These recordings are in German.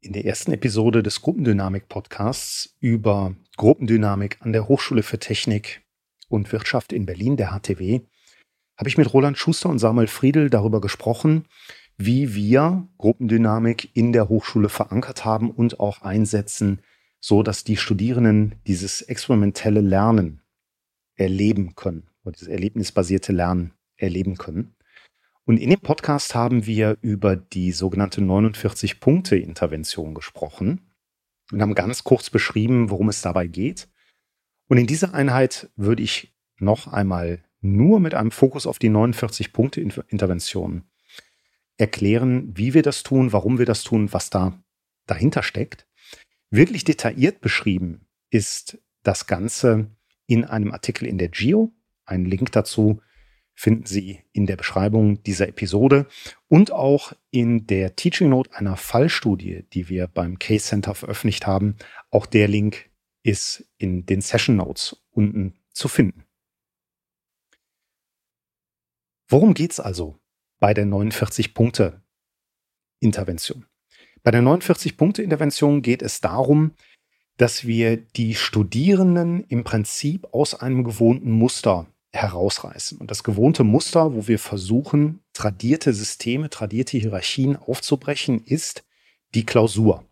in der ersten Episode des Gruppendynamik-Podcasts über Gruppendynamik an der Hochschule für Technik und Wirtschaft in Berlin, der HTW, habe ich mit Roland Schuster und Samuel Friedel darüber gesprochen, wie wir Gruppendynamik in der Hochschule verankert haben und auch einsetzen, so dass die Studierenden dieses experimentelle Lernen erleben können oder dieses erlebnisbasierte Lernen erleben können. Und in dem Podcast haben wir über die sogenannte 49-Punkte-Intervention gesprochen und haben ganz kurz beschrieben, worum es dabei geht. Und in dieser Einheit würde ich noch einmal nur mit einem Fokus auf die 49-Punkte-Intervention erklären, wie wir das tun, warum wir das tun, was da dahinter steckt. Wirklich detailliert beschrieben ist das Ganze in einem Artikel in der Geo. Ein Link dazu finden Sie in der Beschreibung dieser Episode und auch in der Teaching Note einer Fallstudie, die wir beim Case Center veröffentlicht haben. Auch der Link ist in den Session Notes unten zu finden. Worum geht es also bei der 49-Punkte-Intervention? Bei der 49-Punkte-Intervention geht es darum, dass wir die Studierenden im Prinzip aus einem gewohnten Muster herausreißen. Und das gewohnte Muster, wo wir versuchen, tradierte Systeme, tradierte Hierarchien aufzubrechen, ist die Klausur.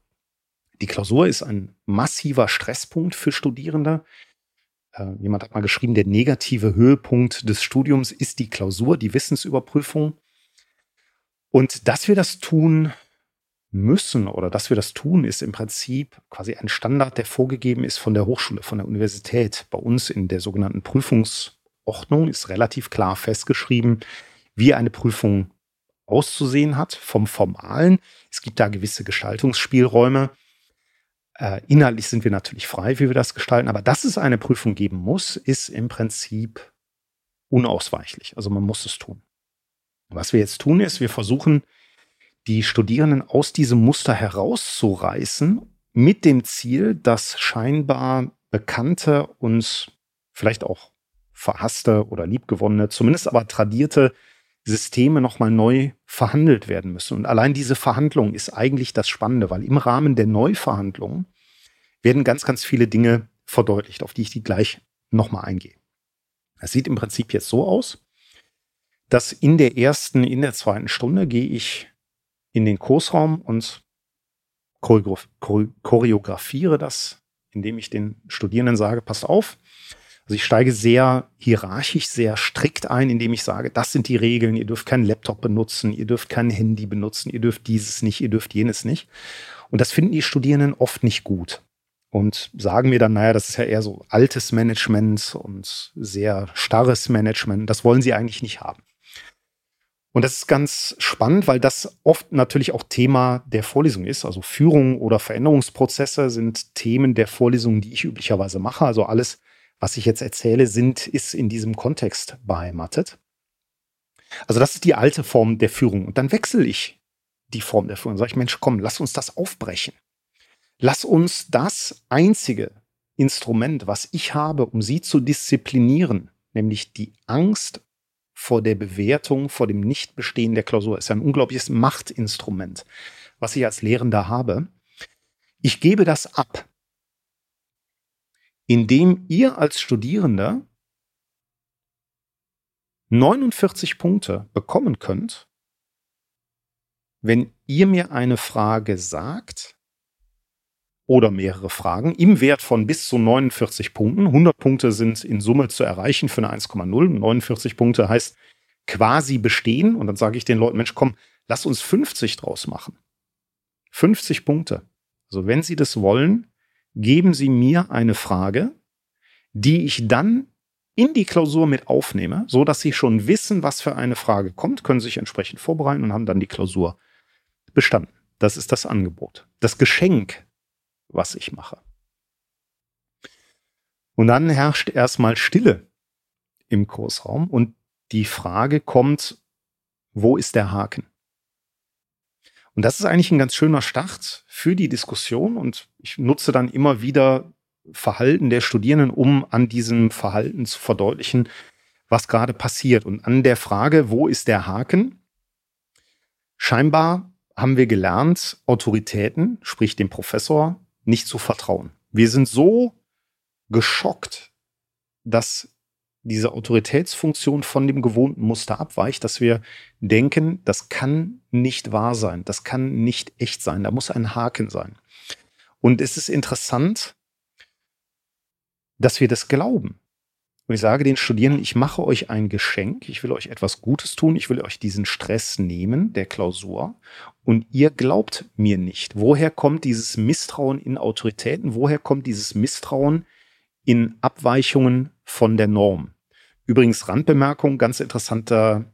Die Klausur ist ein massiver Stresspunkt für Studierende. Äh, jemand hat mal geschrieben, der negative Höhepunkt des Studiums ist die Klausur, die Wissensüberprüfung. Und dass wir das tun müssen oder dass wir das tun, ist im Prinzip quasi ein Standard, der vorgegeben ist von der Hochschule, von der Universität. Bei uns in der sogenannten Prüfungs- Ordnung ist relativ klar festgeschrieben, wie eine Prüfung auszusehen hat vom Formalen. Es gibt da gewisse Gestaltungsspielräume. Äh, inhaltlich sind wir natürlich frei, wie wir das gestalten, aber dass es eine Prüfung geben muss, ist im Prinzip unausweichlich. Also man muss es tun. Was wir jetzt tun, ist, wir versuchen, die Studierenden aus diesem Muster herauszureißen, mit dem Ziel, dass scheinbar bekannte und vielleicht auch verhasste oder liebgewonnene, zumindest aber tradierte Systeme nochmal neu verhandelt werden müssen. Und allein diese Verhandlung ist eigentlich das Spannende, weil im Rahmen der Neuverhandlungen werden ganz, ganz viele Dinge verdeutlicht, auf die ich die gleich nochmal eingehe. Es sieht im Prinzip jetzt so aus, dass in der ersten, in der zweiten Stunde gehe ich in den Kursraum und choreografiere das, indem ich den Studierenden sage, passt auf, also ich steige sehr hierarchisch, sehr strikt ein, indem ich sage, das sind die Regeln, ihr dürft keinen Laptop benutzen, ihr dürft kein Handy benutzen, ihr dürft dieses nicht, ihr dürft jenes nicht. Und das finden die Studierenden oft nicht gut und sagen mir dann, naja, das ist ja eher so altes Management und sehr starres Management. Das wollen sie eigentlich nicht haben. Und das ist ganz spannend, weil das oft natürlich auch Thema der Vorlesung ist. Also Führung oder Veränderungsprozesse sind Themen der Vorlesungen, die ich üblicherweise mache. Also alles, was ich jetzt erzähle, sind, ist in diesem Kontext beheimatet. Also das ist die alte Form der Führung. Und dann wechsle ich die Form der Führung. Sage ich, Mensch, komm, lass uns das aufbrechen. Lass uns das einzige Instrument, was ich habe, um sie zu disziplinieren, nämlich die Angst vor der Bewertung, vor dem Nichtbestehen der Klausur, ist ein unglaubliches Machtinstrument, was ich als Lehrender habe. Ich gebe das ab indem ihr als Studierender 49 Punkte bekommen könnt, wenn ihr mir eine Frage sagt oder mehrere Fragen im Wert von bis zu 49 Punkten. 100 Punkte sind in Summe zu erreichen für eine 1,0. 49 Punkte heißt quasi bestehen. Und dann sage ich den Leuten, Mensch, komm, lass uns 50 draus machen. 50 Punkte. Also wenn Sie das wollen, geben Sie mir eine Frage, die ich dann in die Klausur mit aufnehme, so dass Sie schon wissen, was für eine Frage kommt, können sich entsprechend vorbereiten und haben dann die Klausur bestanden. Das ist das Angebot, das Geschenk, was ich mache. Und dann herrscht erstmal Stille im Kursraum und die Frage kommt, wo ist der Haken? Und das ist eigentlich ein ganz schöner Start für die Diskussion und ich nutze dann immer wieder Verhalten der Studierenden, um an diesem Verhalten zu verdeutlichen, was gerade passiert. Und an der Frage, wo ist der Haken? Scheinbar haben wir gelernt, Autoritäten, sprich dem Professor, nicht zu vertrauen. Wir sind so geschockt, dass diese Autoritätsfunktion von dem gewohnten Muster abweicht, dass wir denken, das kann nicht wahr sein, das kann nicht echt sein, da muss ein Haken sein. Und es ist interessant, dass wir das glauben. Und ich sage den Studierenden, ich mache euch ein Geschenk, ich will euch etwas Gutes tun, ich will euch diesen Stress nehmen, der Klausur, und ihr glaubt mir nicht. Woher kommt dieses Misstrauen in Autoritäten? Woher kommt dieses Misstrauen in Abweichungen von der Norm? Übrigens, Randbemerkung, ganz interessanter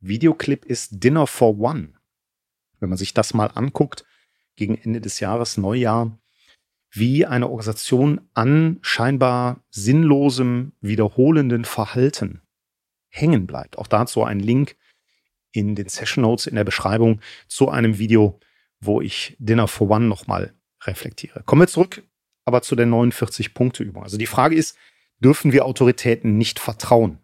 Videoclip ist Dinner for One. Wenn man sich das mal anguckt, gegen Ende des Jahres, Neujahr, wie eine Organisation an scheinbar sinnlosem, wiederholenden Verhalten hängen bleibt. Auch dazu ein Link in den Session Notes in der Beschreibung zu einem Video, wo ich Dinner for One nochmal reflektiere. Kommen wir zurück aber zu der 49-Punkte-Übung. Also die Frage ist, dürfen wir Autoritäten nicht vertrauen?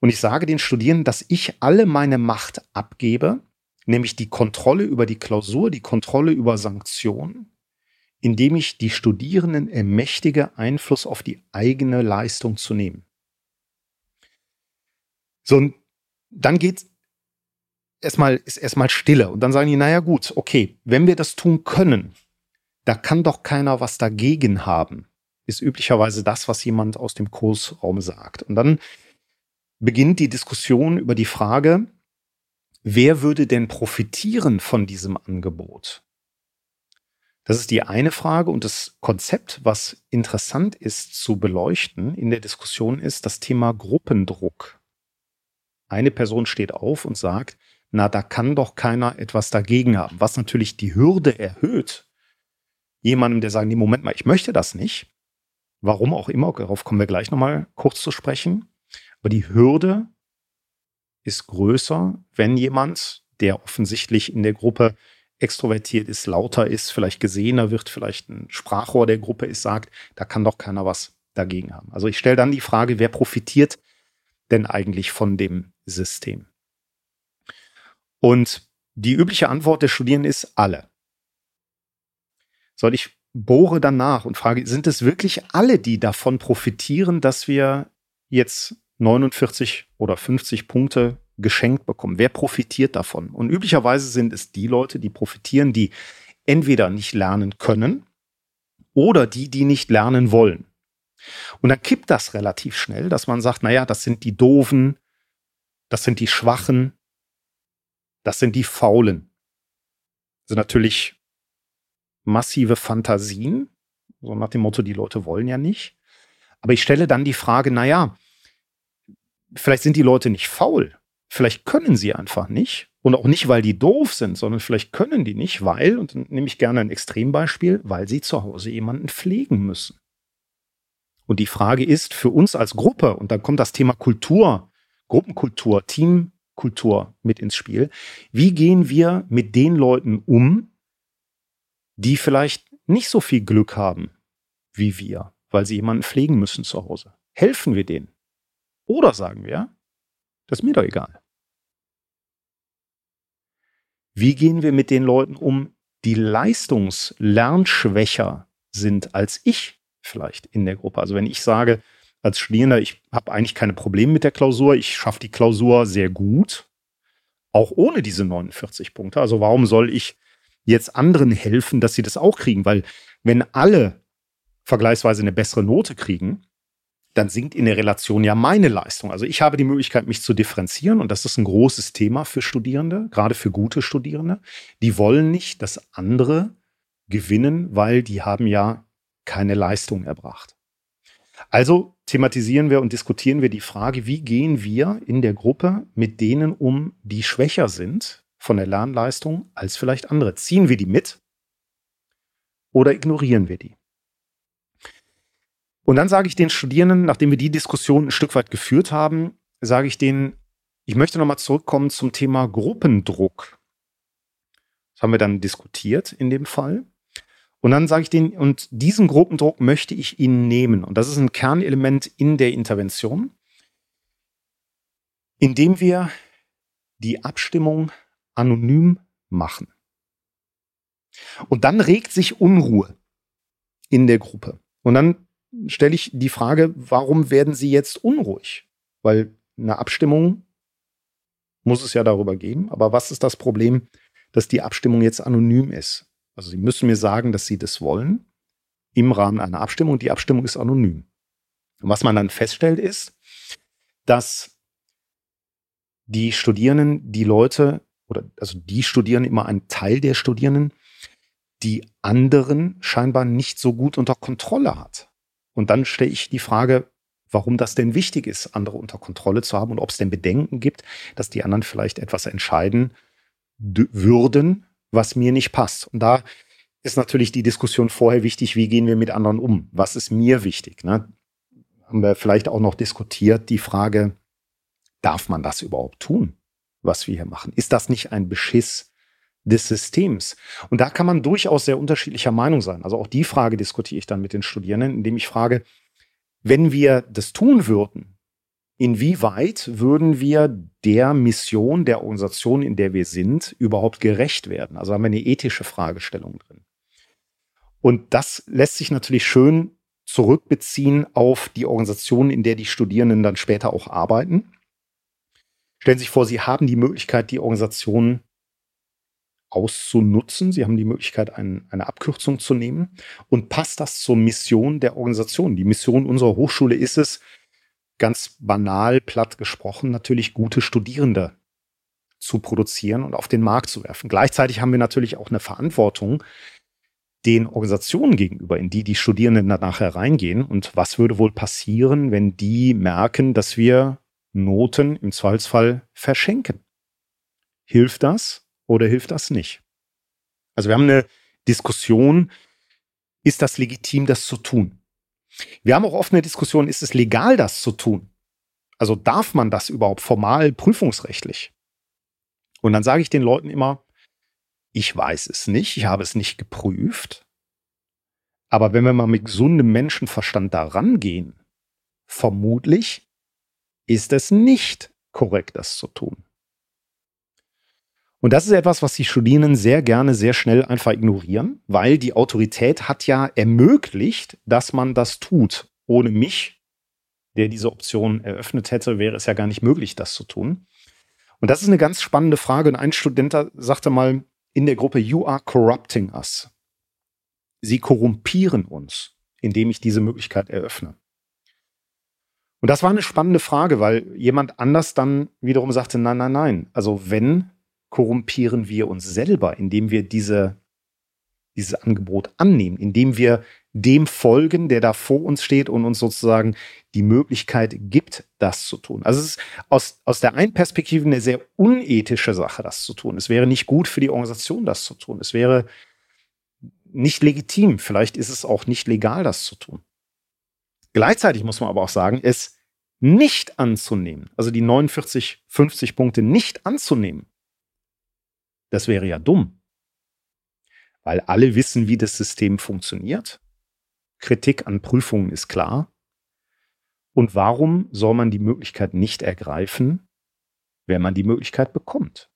Und ich sage den Studierenden, dass ich alle meine Macht abgebe, nämlich die Kontrolle über die Klausur, die Kontrolle über Sanktionen, indem ich die Studierenden ermächtige, Einfluss auf die eigene Leistung zu nehmen. So, und dann geht erstmal, ist erstmal Stille. Und dann sagen die, naja, gut, okay, wenn wir das tun können, da kann doch keiner was dagegen haben, ist üblicherweise das, was jemand aus dem Kursraum sagt. Und dann beginnt die Diskussion über die Frage, wer würde denn profitieren von diesem Angebot? Das ist die eine Frage und das Konzept, was interessant ist zu beleuchten in der Diskussion, ist das Thema Gruppendruck. Eine Person steht auf und sagt, na, da kann doch keiner etwas dagegen haben, was natürlich die Hürde erhöht. Jemandem, der sagt, nee, Moment mal, ich möchte das nicht. Warum auch immer, darauf kommen wir gleich nochmal kurz zu sprechen. Aber die Hürde ist größer, wenn jemand, der offensichtlich in der Gruppe extrovertiert ist, lauter ist, vielleicht gesehener wird, vielleicht ein Sprachrohr der Gruppe ist, sagt, da kann doch keiner was dagegen haben. Also ich stelle dann die Frage, wer profitiert denn eigentlich von dem System? Und die übliche Antwort der Studierenden ist alle. Soll ich bohre dann nach und frage, sind es wirklich alle, die davon profitieren, dass wir jetzt 49 oder 50 Punkte geschenkt bekommen? Wer profitiert davon? Und üblicherweise sind es die Leute, die profitieren, die entweder nicht lernen können oder die, die nicht lernen wollen. Und dann kippt das relativ schnell, dass man sagt, naja, das sind die Doofen, das sind die Schwachen, das sind die Faulen. Das sind natürlich massive Fantasien, so nach dem Motto, die Leute wollen ja nicht. Aber ich stelle dann die Frage, naja, vielleicht sind die Leute nicht faul. Vielleicht können sie einfach nicht. Und auch nicht, weil die doof sind, sondern vielleicht können die nicht, weil, und dann nehme ich gerne ein Extrembeispiel, weil sie zu Hause jemanden pflegen müssen. Und die Frage ist für uns als Gruppe, und dann kommt das Thema Kultur, Gruppenkultur, Teamkultur mit ins Spiel. Wie gehen wir mit den Leuten um, die vielleicht nicht so viel Glück haben wie wir, weil sie jemanden pflegen müssen zu Hause? Helfen wir denen? Oder sagen wir, das ist mir doch egal. Wie gehen wir mit den Leuten um, die leistungslernschwächer sind als ich vielleicht in der Gruppe? Also wenn ich sage, als Studierender, ich habe eigentlich keine Probleme mit der Klausur, ich schaffe die Klausur sehr gut, auch ohne diese 49 Punkte. Also warum soll ich jetzt anderen helfen, dass sie das auch kriegen? Weil wenn alle vergleichsweise eine bessere Note kriegen, dann sinkt in der Relation ja meine Leistung. Also ich habe die Möglichkeit, mich zu differenzieren und das ist ein großes Thema für Studierende, gerade für gute Studierende. Die wollen nicht, dass andere gewinnen, weil die haben ja keine Leistung erbracht. Also thematisieren wir und diskutieren wir die Frage, wie gehen wir in der Gruppe mit denen um, die schwächer sind von der Lernleistung als vielleicht andere? Ziehen wir die mit oder ignorieren wir die? Und dann sage ich den Studierenden, nachdem wir die Diskussion ein Stück weit geführt haben, sage ich denen, ich möchte nochmal zurückkommen zum Thema Gruppendruck. Das haben wir dann diskutiert in dem Fall. Und dann sage ich denen, und diesen Gruppendruck möchte ich Ihnen nehmen. Und das ist ein Kernelement in der Intervention, indem wir die Abstimmung anonym machen. Und dann regt sich Unruhe in der Gruppe. Und dann stelle ich die Frage, warum werden Sie jetzt unruhig? Weil eine Abstimmung muss es ja darüber geben. Aber was ist das Problem, dass die Abstimmung jetzt anonym ist? Also Sie müssen mir sagen, dass Sie das wollen im Rahmen einer Abstimmung. Die Abstimmung ist anonym. Und was man dann feststellt, ist, dass die Studierenden, die Leute, oder also die Studierenden, immer ein Teil der Studierenden, die anderen scheinbar nicht so gut unter Kontrolle hat. Und dann stelle ich die Frage, warum das denn wichtig ist, andere unter Kontrolle zu haben und ob es denn Bedenken gibt, dass die anderen vielleicht etwas entscheiden würden, was mir nicht passt. Und da ist natürlich die Diskussion vorher wichtig, wie gehen wir mit anderen um? Was ist mir wichtig? Ne? Haben wir vielleicht auch noch diskutiert, die Frage, darf man das überhaupt tun, was wir hier machen? Ist das nicht ein Beschiss des Systems? Und da kann man durchaus sehr unterschiedlicher Meinung sein. Also auch die Frage diskutiere ich dann mit den Studierenden, indem ich frage, wenn wir das tun würden, inwieweit würden wir der Mission der Organisation, in der wir sind, überhaupt gerecht werden? Also haben wir eine ethische Fragestellung drin. Und das lässt sich natürlich schön zurückbeziehen auf die Organisation, in der die Studierenden dann später auch arbeiten. Stellen Sie sich vor, Sie haben die Möglichkeit, die Organisation auszunutzen. Sie haben die Möglichkeit, ein, eine Abkürzung zu nehmen. Und passt das zur Mission der Organisation? Die Mission unserer Hochschule ist es, ganz banal, platt gesprochen, natürlich gute Studierende zu produzieren und auf den Markt zu werfen. Gleichzeitig haben wir natürlich auch eine Verantwortung den Organisationen gegenüber, in die die Studierenden danach hereingehen. Und was würde wohl passieren, wenn die merken, dass wir Noten im Zweifelsfall verschenken? Hilft das? oder hilft das nicht? Also wir haben eine Diskussion, ist das legitim, das zu tun? Wir haben auch oft eine Diskussion, ist es legal, das zu tun? Also darf man das überhaupt formal prüfungsrechtlich? Und dann sage ich den Leuten immer, ich weiß es nicht, ich habe es nicht geprüft. Aber wenn wir mal mit gesundem Menschenverstand da rangehen, vermutlich ist es nicht korrekt, das zu tun. Und das ist etwas, was die Studierenden sehr gerne sehr schnell einfach ignorieren, weil die Autorität hat ja ermöglicht, dass man das tut. Ohne mich, der diese Option eröffnet hätte, wäre es ja gar nicht möglich, das zu tun. Und das ist eine ganz spannende Frage. Und ein Student sagte mal in der Gruppe, You are corrupting us. Sie korrumpieren uns, indem ich diese Möglichkeit eröffne. Und das war eine spannende Frage, weil jemand anders dann wiederum sagte, nein, nein, nein. Also wenn korrumpieren wir uns selber, indem wir diese, dieses Angebot annehmen, indem wir dem folgen, der da vor uns steht und uns sozusagen die Möglichkeit gibt, das zu tun. Also es ist aus, aus der einen Perspektive eine sehr unethische Sache, das zu tun. Es wäre nicht gut für die Organisation, das zu tun. Es wäre nicht legitim. Vielleicht ist es auch nicht legal, das zu tun. Gleichzeitig muss man aber auch sagen, es nicht anzunehmen, also die 49, 50 Punkte nicht anzunehmen, das wäre ja dumm. Weil alle wissen, wie das System funktioniert. Kritik an Prüfungen ist klar. Und warum soll man die Möglichkeit nicht ergreifen, wenn man die Möglichkeit bekommt?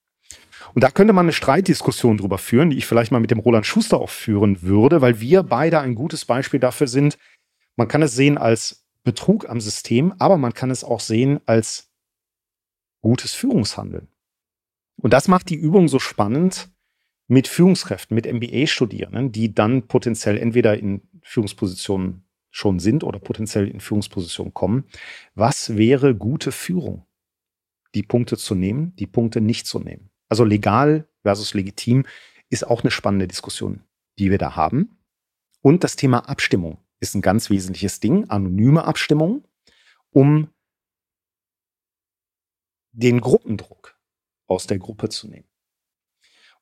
Und da könnte man eine Streitdiskussion drüber führen, die ich vielleicht mal mit dem Roland Schuster auch führen würde, weil wir beide ein gutes Beispiel dafür sind. Man kann es sehen als Betrug am System, aber man kann es auch sehen als gutes Führungshandeln. Und das macht die Übung so spannend mit Führungskräften, mit MBA-Studierenden, die dann potenziell entweder in Führungspositionen schon sind oder potenziell in Führungspositionen kommen. Was wäre gute Führung? Die Punkte zu nehmen, die Punkte nicht zu nehmen. Also legal versus legitim ist auch eine spannende Diskussion, die wir da haben. Und das Thema Abstimmung ist ein ganz wesentliches Ding, anonyme Abstimmung, um den Gruppendruck aus der Gruppe zu nehmen.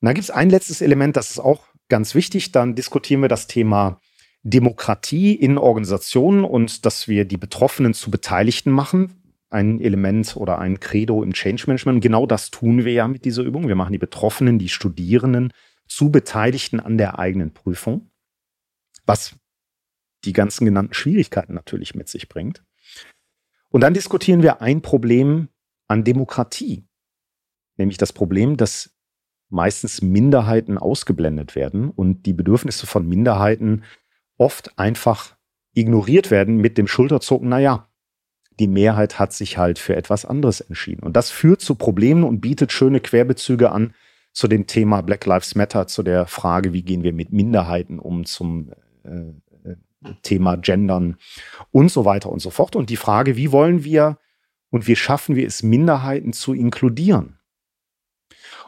Und da gibt es ein letztes Element, das ist auch ganz wichtig. Dann diskutieren wir das Thema Demokratie in Organisationen und dass wir die Betroffenen zu Beteiligten machen. Ein Element oder ein Credo im Change Management. Genau das tun wir ja mit dieser Übung. Wir machen die Betroffenen, die Studierenden zu Beteiligten an der eigenen Prüfung, was die ganzen genannten Schwierigkeiten natürlich mit sich bringt. Und dann diskutieren wir ein Problem an Demokratie nämlich das Problem, dass meistens Minderheiten ausgeblendet werden und die Bedürfnisse von Minderheiten oft einfach ignoriert werden mit dem Schulterzucken, naja, die Mehrheit hat sich halt für etwas anderes entschieden. Und das führt zu Problemen und bietet schöne Querbezüge an zu dem Thema Black Lives Matter, zu der Frage, wie gehen wir mit Minderheiten um, zum äh, Thema Gendern und so weiter und so fort. Und die Frage, wie wollen wir und wie schaffen wir es, Minderheiten zu inkludieren?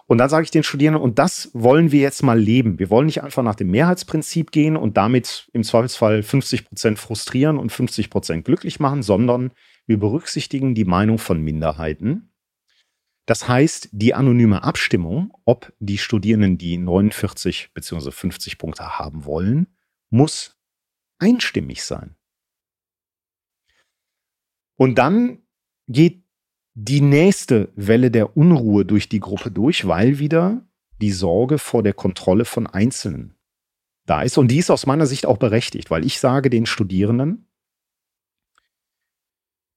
Und dann sage ich den Studierenden, und das wollen wir jetzt mal leben. Wir wollen nicht einfach nach dem Mehrheitsprinzip gehen und damit im Zweifelsfall 50 Prozent frustrieren und 50 Prozent glücklich machen, sondern wir berücksichtigen die Meinung von Minderheiten. Das heißt, die anonyme Abstimmung, ob die Studierenden die 49 bzw. 50 Punkte haben wollen, muss einstimmig sein. Und dann geht die nächste Welle der Unruhe durch die Gruppe durch, weil wieder die Sorge vor der Kontrolle von Einzelnen da ist. Und die ist aus meiner Sicht auch berechtigt, weil ich sage den Studierenden,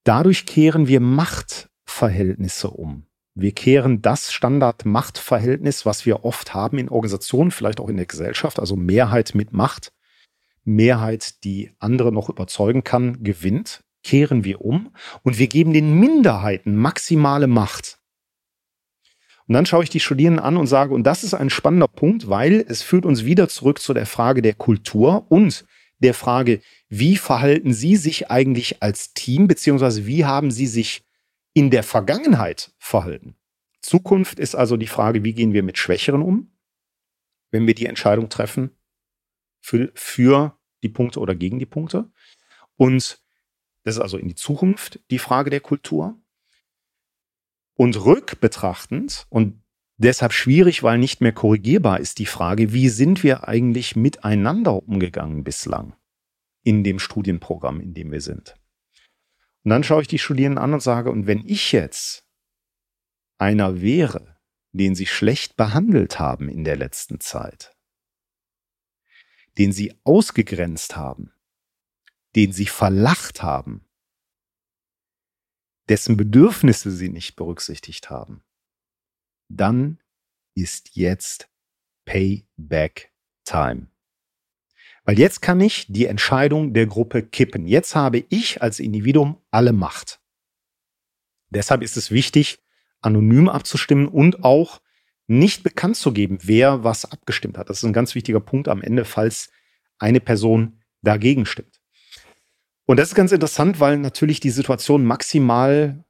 dadurch kehren wir Machtverhältnisse um. Wir kehren das Standard-Machtverhältnis, was wir oft haben in Organisationen, vielleicht auch in der Gesellschaft, also Mehrheit mit Macht, Mehrheit, die andere noch überzeugen kann, gewinnt kehren wir um und wir geben den Minderheiten maximale Macht. Und dann schaue ich die Studierenden an und sage, und das ist ein spannender Punkt, weil es führt uns wieder zurück zu der Frage der Kultur und der Frage, wie verhalten Sie sich eigentlich als Team, beziehungsweise wie haben Sie sich in der Vergangenheit verhalten? Zukunft ist also die Frage, wie gehen wir mit Schwächeren um, wenn wir die Entscheidung treffen für, für die Punkte oder gegen die Punkte. Und das ist also in die Zukunft die Frage der Kultur. Und rückbetrachtend und deshalb schwierig, weil nicht mehr korrigierbar ist die Frage, wie sind wir eigentlich miteinander umgegangen bislang in dem Studienprogramm, in dem wir sind. Und dann schaue ich die Studierenden an und sage, und wenn ich jetzt einer wäre, den sie schlecht behandelt haben in der letzten Zeit, den sie ausgegrenzt haben, den sie verlacht haben, dessen Bedürfnisse sie nicht berücksichtigt haben, dann ist jetzt Payback Time. Weil jetzt kann ich die Entscheidung der Gruppe kippen. Jetzt habe ich als Individuum alle Macht. Deshalb ist es wichtig, anonym abzustimmen und auch nicht bekannt zu geben, wer was abgestimmt hat. Das ist ein ganz wichtiger Punkt am Ende, falls eine Person dagegen stimmt. Und das ist ganz interessant, weil natürlich die Situation maximal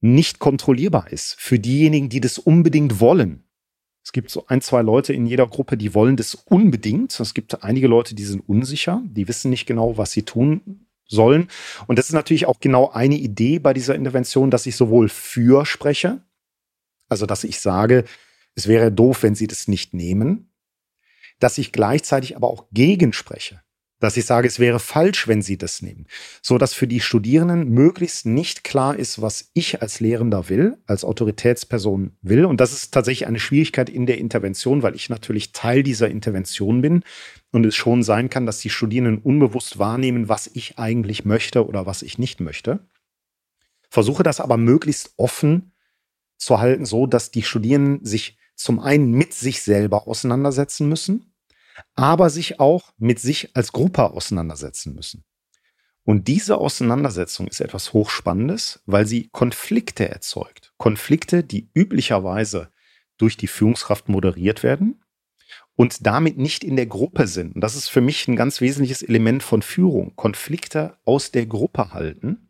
nicht kontrollierbar ist für diejenigen, die das unbedingt wollen. Es gibt so ein, zwei Leute in jeder Gruppe, die wollen das unbedingt. Es gibt einige Leute, die sind unsicher, die wissen nicht genau, was sie tun sollen. Und das ist natürlich auch genau eine Idee bei dieser Intervention, dass ich sowohl für spreche, also dass ich sage, es wäre doof, wenn sie das nicht nehmen, dass ich gleichzeitig aber auch gegen spreche dass ich sage, es wäre falsch, wenn sie das nehmen, so dass für die Studierenden möglichst nicht klar ist, was ich als Lehrender will, als Autoritätsperson will. Und das ist tatsächlich eine Schwierigkeit in der Intervention, weil ich natürlich Teil dieser Intervention bin und es schon sein kann, dass die Studierenden unbewusst wahrnehmen, was ich eigentlich möchte oder was ich nicht möchte. Versuche das aber möglichst offen zu halten, so dass die Studierenden sich zum einen mit sich selber auseinandersetzen müssen aber sich auch mit sich als Gruppe auseinandersetzen müssen. Und diese Auseinandersetzung ist etwas Hochspannendes, weil sie Konflikte erzeugt. Konflikte, die üblicherweise durch die Führungskraft moderiert werden und damit nicht in der Gruppe sind. Und das ist für mich ein ganz wesentliches Element von Führung. Konflikte aus der Gruppe halten.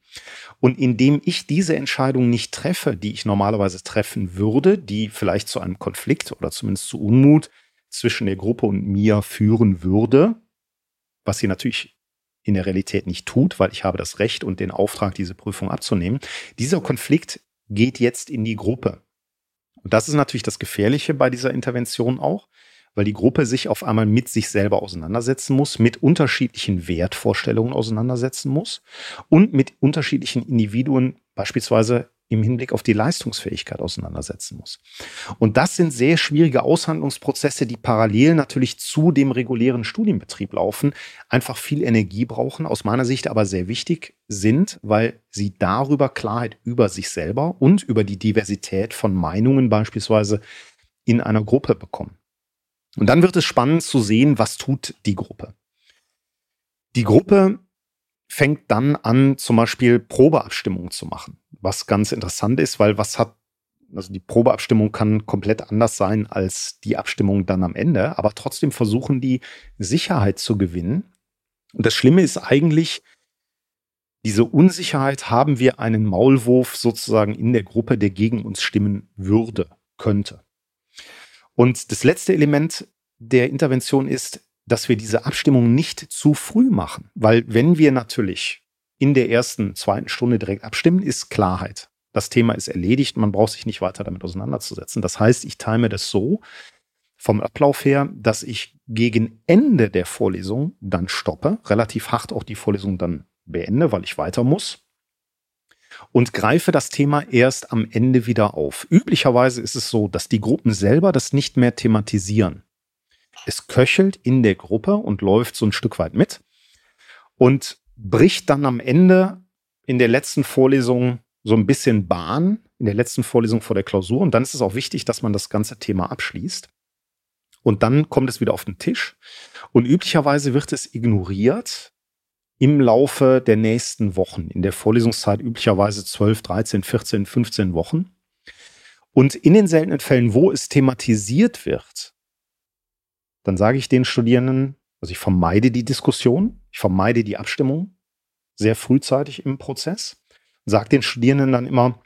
Und indem ich diese Entscheidung nicht treffe, die ich normalerweise treffen würde, die vielleicht zu einem Konflikt oder zumindest zu Unmut zwischen der Gruppe und mir führen würde, was sie natürlich in der Realität nicht tut, weil ich habe das Recht und den Auftrag, diese Prüfung abzunehmen. Dieser Konflikt geht jetzt in die Gruppe. Und das ist natürlich das Gefährliche bei dieser Intervention auch, weil die Gruppe sich auf einmal mit sich selber auseinandersetzen muss, mit unterschiedlichen Wertvorstellungen auseinandersetzen muss und mit unterschiedlichen Individuen beispielsweise im Hinblick auf die Leistungsfähigkeit auseinandersetzen muss. Und das sind sehr schwierige Aushandlungsprozesse, die parallel natürlich zu dem regulären Studienbetrieb laufen, einfach viel Energie brauchen, aus meiner Sicht aber sehr wichtig sind, weil sie darüber Klarheit über sich selber und über die Diversität von Meinungen beispielsweise in einer Gruppe bekommen. Und dann wird es spannend zu sehen, was tut die Gruppe. Die Gruppe fängt dann an, zum Beispiel Probeabstimmungen zu machen, was ganz interessant ist, weil was hat, also die Probeabstimmung kann komplett anders sein als die Abstimmung dann am Ende, aber trotzdem versuchen die Sicherheit zu gewinnen. Und das Schlimme ist eigentlich, diese Unsicherheit haben wir einen Maulwurf sozusagen in der Gruppe, der gegen uns stimmen würde, könnte. Und das letzte Element der Intervention ist, dass wir diese Abstimmung nicht zu früh machen. Weil wenn wir natürlich in der ersten, zweiten Stunde direkt abstimmen, ist Klarheit. Das Thema ist erledigt, man braucht sich nicht weiter damit auseinanderzusetzen. Das heißt, ich time das so vom Ablauf her, dass ich gegen Ende der Vorlesung dann stoppe, relativ hart auch die Vorlesung dann beende, weil ich weiter muss und greife das Thema erst am Ende wieder auf. Üblicherweise ist es so, dass die Gruppen selber das nicht mehr thematisieren. Es köchelt in der Gruppe und läuft so ein Stück weit mit und bricht dann am Ende in der letzten Vorlesung so ein bisschen Bahn, in der letzten Vorlesung vor der Klausur. Und dann ist es auch wichtig, dass man das ganze Thema abschließt. Und dann kommt es wieder auf den Tisch. Und üblicherweise wird es ignoriert im Laufe der nächsten Wochen. In der Vorlesungszeit üblicherweise 12, 13, 14, 15 Wochen. Und in den seltenen Fällen, wo es thematisiert wird, dann sage ich den Studierenden, also ich vermeide die Diskussion, ich vermeide die Abstimmung sehr frühzeitig im Prozess, sage den Studierenden dann immer,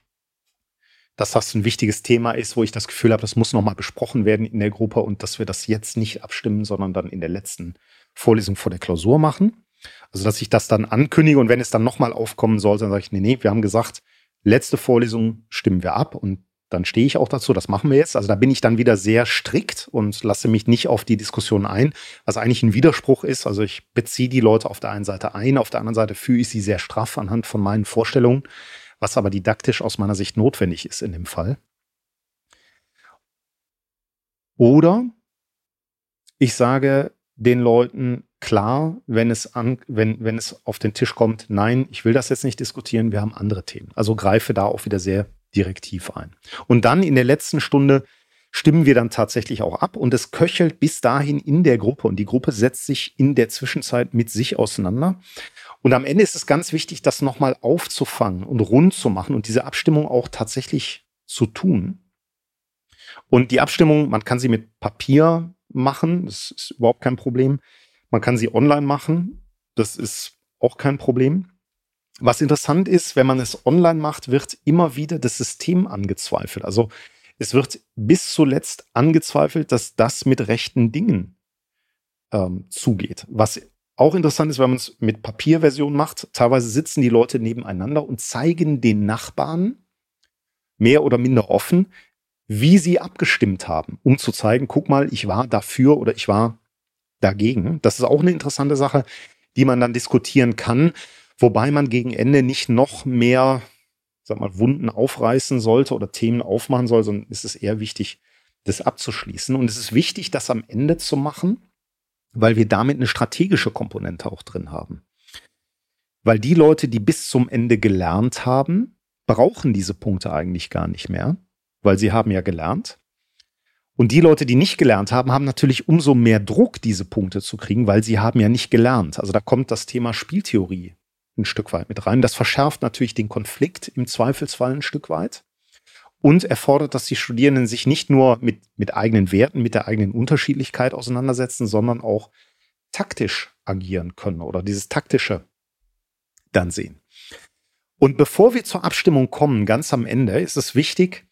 dass das ein wichtiges Thema ist, wo ich das Gefühl habe, das muss nochmal besprochen werden in der Gruppe und dass wir das jetzt nicht abstimmen, sondern dann in der letzten Vorlesung vor der Klausur machen. Also, dass ich das dann ankündige und wenn es dann nochmal aufkommen sollte, dann sage ich, nee, nee, wir haben gesagt, letzte Vorlesung stimmen wir ab und dann stehe ich auch dazu, das machen wir jetzt. Also da bin ich dann wieder sehr strikt und lasse mich nicht auf die Diskussion ein, was eigentlich ein Widerspruch ist. Also ich beziehe die Leute auf der einen Seite ein, auf der anderen Seite fühle ich sie sehr straff anhand von meinen Vorstellungen, was aber didaktisch aus meiner Sicht notwendig ist in dem Fall. Oder ich sage den Leuten, klar, wenn es an, wenn, wenn es auf den Tisch kommt, nein, ich will das jetzt nicht diskutieren, wir haben andere Themen. Also greife da auch wieder sehr direktiv ein. Und dann in der letzten Stunde stimmen wir dann tatsächlich auch ab und es köchelt bis dahin in der Gruppe und die Gruppe setzt sich in der Zwischenzeit mit sich auseinander. Und am Ende ist es ganz wichtig, das nochmal aufzufangen und rund zu machen und diese Abstimmung auch tatsächlich zu tun. Und die Abstimmung, man kann sie mit Papier machen, das ist überhaupt kein Problem. Man kann sie online machen. Das ist auch kein Problem. Was interessant ist, wenn man es online macht, wird immer wieder das System angezweifelt. Also es wird bis zuletzt angezweifelt, dass das mit rechten Dingen ähm, zugeht. Was auch interessant ist, wenn man es mit Papierversion macht, teilweise sitzen die Leute nebeneinander und zeigen den Nachbarn mehr oder minder offen, wie sie abgestimmt haben, um zu zeigen, guck mal, ich war dafür oder ich war dagegen. Das ist auch eine interessante Sache, die man dann diskutieren kann, wobei man gegen Ende nicht noch mehr, sag mal, Wunden aufreißen sollte oder Themen aufmachen soll, sondern ist es eher wichtig, das abzuschließen. Und es ist wichtig, das am Ende zu machen, weil wir damit eine strategische Komponente auch drin haben. Weil die Leute, die bis zum Ende gelernt haben, brauchen diese Punkte eigentlich gar nicht mehr, weil sie haben ja gelernt. Und die Leute, die nicht gelernt haben, haben natürlich umso mehr Druck, diese Punkte zu kriegen, weil sie haben ja nicht gelernt. Also da kommt das Thema Spieltheorie ein Stück weit mit rein. Das verschärft natürlich den Konflikt im Zweifelsfall ein Stück weit und erfordert, dass die Studierenden sich nicht nur mit, mit eigenen Werten, mit der eigenen Unterschiedlichkeit auseinandersetzen, sondern auch taktisch agieren können oder dieses taktische dann sehen. Und bevor wir zur Abstimmung kommen, ganz am Ende, ist es wichtig,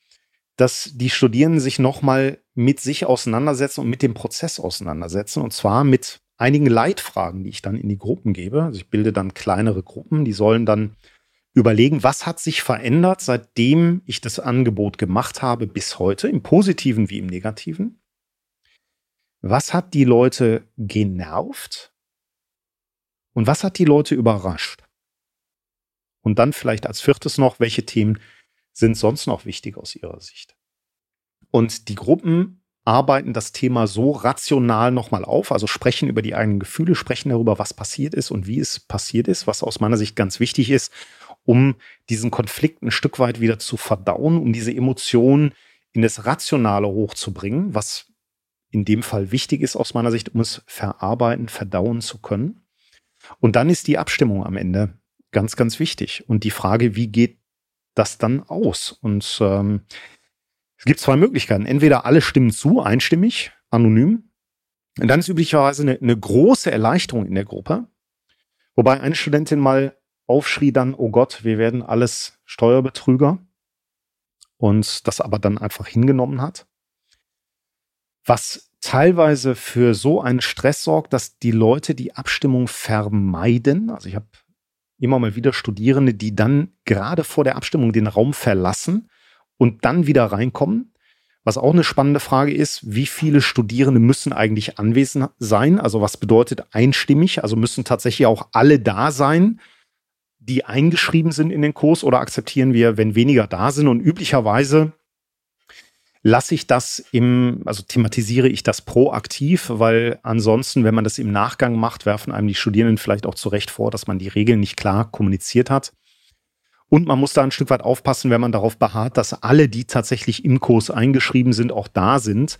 dass die Studierenden sich nochmal mit sich auseinandersetzen und mit dem Prozess auseinandersetzen. Und zwar mit einigen Leitfragen, die ich dann in die Gruppen gebe. Also ich bilde dann kleinere Gruppen, die sollen dann überlegen, was hat sich verändert, seitdem ich das Angebot gemacht habe bis heute, im positiven wie im negativen. Was hat die Leute genervt? Und was hat die Leute überrascht? Und dann vielleicht als viertes noch, welche Themen sind sonst noch wichtig aus Ihrer Sicht? Und die Gruppen arbeiten das Thema so rational nochmal auf, also sprechen über die eigenen Gefühle, sprechen darüber, was passiert ist und wie es passiert ist, was aus meiner Sicht ganz wichtig ist, um diesen Konflikt ein Stück weit wieder zu verdauen, um diese Emotionen in das Rationale hochzubringen, was in dem Fall wichtig ist aus meiner Sicht, um es verarbeiten, verdauen zu können. Und dann ist die Abstimmung am Ende ganz, ganz wichtig. Und die Frage, wie geht das dann aus? Und ähm, es gibt zwei Möglichkeiten. Entweder alle stimmen zu, einstimmig, anonym. Und dann ist üblicherweise eine, eine große Erleichterung in der Gruppe. Wobei eine Studentin mal aufschrie dann, oh Gott, wir werden alles Steuerbetrüger. Und das aber dann einfach hingenommen hat. Was teilweise für so einen Stress sorgt, dass die Leute die Abstimmung vermeiden. Also ich habe immer mal wieder Studierende, die dann gerade vor der Abstimmung den Raum verlassen und dann wieder reinkommen. Was auch eine spannende Frage ist, wie viele Studierende müssen eigentlich anwesend sein? Also was bedeutet einstimmig? Also müssen tatsächlich auch alle da sein, die eingeschrieben sind in den Kurs oder akzeptieren wir, wenn weniger da sind? Und üblicherweise lasse ich das im, also thematisiere ich das proaktiv, weil ansonsten, wenn man das im Nachgang macht, werfen einem die Studierenden vielleicht auch zu Recht vor, dass man die Regeln nicht klar kommuniziert hat. Und man muss da ein Stück weit aufpassen, wenn man darauf beharrt, dass alle, die tatsächlich im Kurs eingeschrieben sind, auch da sind,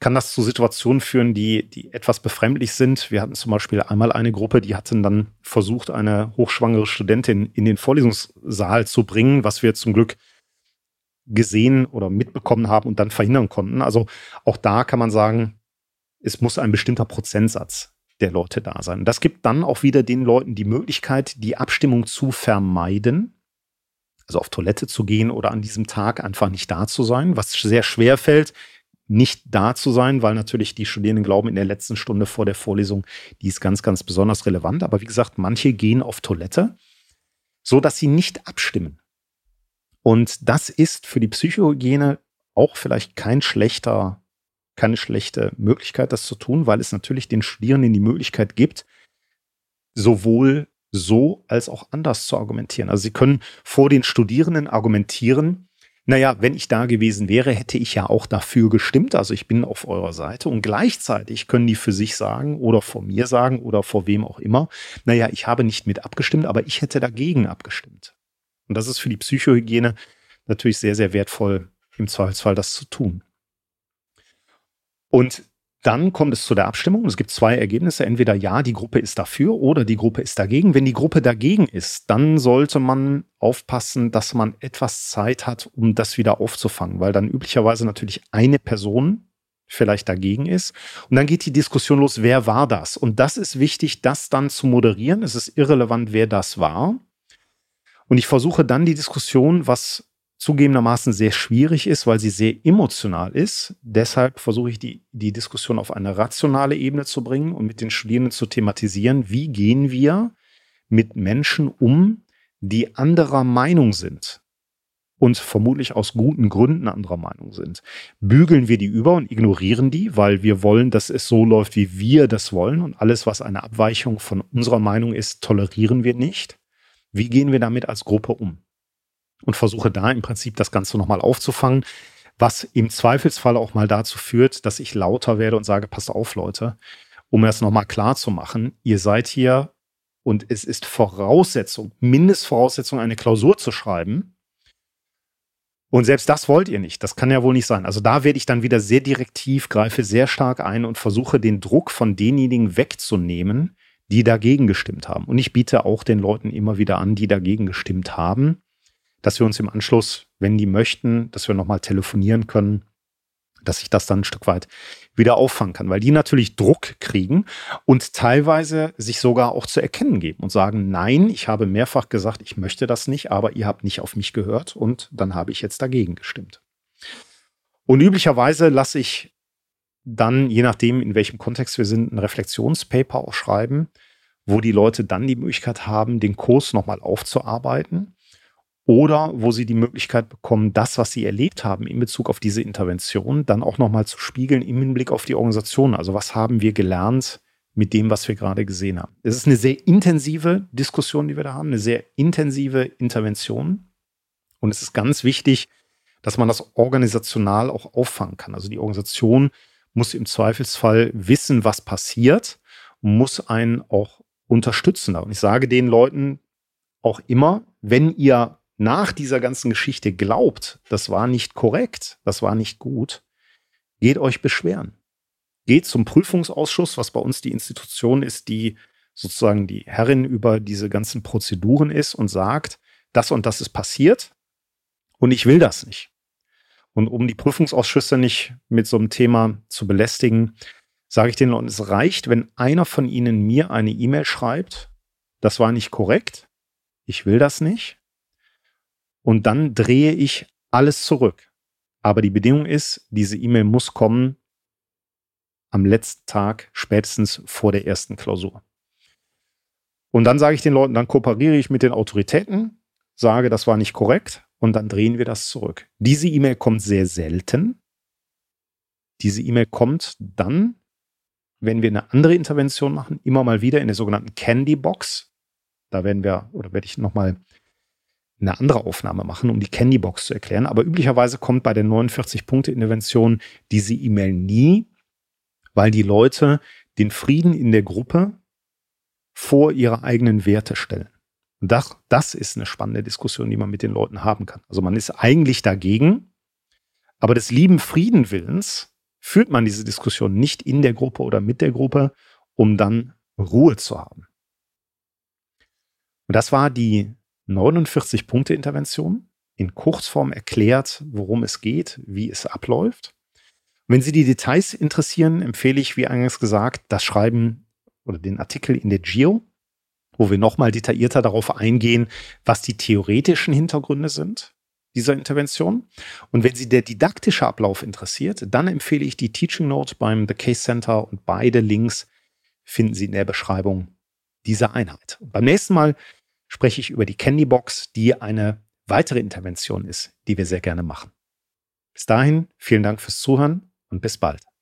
kann das zu Situationen führen, die, die etwas befremdlich sind. Wir hatten zum Beispiel einmal eine Gruppe, die hatten dann versucht, eine hochschwangere Studentin in den Vorlesungssaal zu bringen, was wir zum Glück gesehen oder mitbekommen haben und dann verhindern konnten. Also auch da kann man sagen, es muss ein bestimmter Prozentsatz der Leute da sein. Das gibt dann auch wieder den Leuten die Möglichkeit, die Abstimmung zu vermeiden, also auf Toilette zu gehen oder an diesem Tag einfach nicht da zu sein, was sehr schwer fällt, nicht da zu sein, weil natürlich die Studierenden glauben, in der letzten Stunde vor der Vorlesung, die ist ganz, ganz besonders relevant. Aber wie gesagt, manche gehen auf Toilette, so dass sie nicht abstimmen. Und das ist für die Psychohygiene auch vielleicht kein schlechter, keine schlechte Möglichkeit, das zu tun, weil es natürlich den Studierenden die Möglichkeit gibt, sowohl so als auch anders zu argumentieren. Also sie können vor den Studierenden argumentieren, naja, wenn ich da gewesen wäre, hätte ich ja auch dafür gestimmt. Also ich bin auf eurer Seite. Und gleichzeitig können die für sich sagen oder vor mir sagen oder vor wem auch immer, naja, ich habe nicht mit abgestimmt, aber ich hätte dagegen abgestimmt. Und das ist für die Psychohygiene natürlich sehr, sehr wertvoll, im Zweifelsfall das zu tun. Und dann kommt es zu der Abstimmung. Es gibt zwei Ergebnisse. Entweder ja, die Gruppe ist dafür oder die Gruppe ist dagegen. Wenn die Gruppe dagegen ist, dann sollte man aufpassen, dass man etwas Zeit hat, um das wieder aufzufangen, weil dann üblicherweise natürlich eine Person vielleicht dagegen ist. Und dann geht die Diskussion los, wer war das? Und das ist wichtig, das dann zu moderieren. Es ist irrelevant, wer das war. Und ich versuche dann die Diskussion, was zugegebenermaßen sehr schwierig ist, weil sie sehr emotional ist. Deshalb versuche ich die, die Diskussion auf eine rationale Ebene zu bringen und mit den Studierenden zu thematisieren, wie gehen wir mit Menschen um, die anderer Meinung sind und vermutlich aus guten Gründen anderer Meinung sind. Bügeln wir die über und ignorieren die, weil wir wollen, dass es so läuft, wie wir das wollen und alles, was eine Abweichung von unserer Meinung ist, tolerieren wir nicht. Wie gehen wir damit als Gruppe um? Und versuche da im Prinzip das Ganze nochmal aufzufangen, was im Zweifelsfall auch mal dazu führt, dass ich lauter werde und sage, passt auf, Leute, um es nochmal klar zu machen, ihr seid hier und es ist Voraussetzung, Mindestvoraussetzung, eine Klausur zu schreiben. Und selbst das wollt ihr nicht. Das kann ja wohl nicht sein. Also da werde ich dann wieder sehr direktiv, greife sehr stark ein und versuche den Druck von denjenigen wegzunehmen, die dagegen gestimmt haben. Und ich biete auch den Leuten immer wieder an, die dagegen gestimmt haben, dass wir uns im Anschluss, wenn die möchten, dass wir nochmal telefonieren können, dass ich das dann ein Stück weit wieder auffangen kann, weil die natürlich Druck kriegen und teilweise sich sogar auch zu erkennen geben und sagen, nein, ich habe mehrfach gesagt, ich möchte das nicht, aber ihr habt nicht auf mich gehört und dann habe ich jetzt dagegen gestimmt. Und üblicherweise lasse ich dann, je nachdem, in welchem Kontext wir sind, ein Reflexionspaper auch schreiben, wo die Leute dann die Möglichkeit haben, den Kurs nochmal aufzuarbeiten oder wo sie die Möglichkeit bekommen, das, was sie erlebt haben in Bezug auf diese Intervention, dann auch nochmal zu spiegeln im Hinblick auf die Organisation. Also was haben wir gelernt mit dem, was wir gerade gesehen haben. Es ist eine sehr intensive Diskussion, die wir da haben, eine sehr intensive Intervention. Und es ist ganz wichtig, dass man das organisational auch auffangen kann. Also die Organisation muss im Zweifelsfall wissen, was passiert, muss einen auch unterstützen. Und ich sage den Leuten auch immer, wenn ihr nach dieser ganzen Geschichte glaubt, das war nicht korrekt, das war nicht gut, geht euch beschweren. Geht zum Prüfungsausschuss, was bei uns die Institution ist, die sozusagen die Herrin über diese ganzen Prozeduren ist und sagt, das und das ist passiert und ich will das nicht. Und um die Prüfungsausschüsse nicht mit so einem Thema zu belästigen, sage ich den Leuten, es reicht, wenn einer von ihnen mir eine E-Mail schreibt, das war nicht korrekt, ich will das nicht. Und dann drehe ich alles zurück. Aber die Bedingung ist, diese E-Mail muss kommen am letzten Tag, spätestens vor der ersten Klausur. Und dann sage ich den Leuten, dann kooperiere ich mit den Autoritäten, sage, das war nicht korrekt und dann drehen wir das zurück. Diese E-Mail kommt sehr selten. Diese E-Mail kommt dann, wenn wir eine andere Intervention machen, immer mal wieder in der sogenannten Candy Box. Da werden wir, oder werde ich nochmal eine andere Aufnahme machen, um die Candy Box zu erklären. Aber üblicherweise kommt bei der 49-Punkte-Intervention diese E-Mail nie, weil die Leute den Frieden in der Gruppe vor ihre eigenen Werte stellen. Und das, das ist eine spannende Diskussion, die man mit den Leuten haben kann. Also man ist eigentlich dagegen, aber des lieben Friedenwillens führt man diese Diskussion nicht in der Gruppe oder mit der Gruppe, um dann Ruhe zu haben. Und das war die 49-Punkte-Intervention in Kurzform erklärt, worum es geht, wie es abläuft. Wenn Sie die Details interessieren, empfehle ich, wie eingangs gesagt, das Schreiben oder den Artikel in der GIO, wo wir nochmal detaillierter darauf eingehen, was die theoretischen Hintergründe sind dieser Intervention. Und wenn Sie der didaktische Ablauf interessiert, dann empfehle ich die Teaching Note beim The Case Center und beide Links finden Sie in der Beschreibung dieser Einheit. Und beim nächsten Mal spreche ich über die Candy Box, die eine weitere Intervention ist, die wir sehr gerne machen. Bis dahin, vielen Dank fürs Zuhören und bis bald.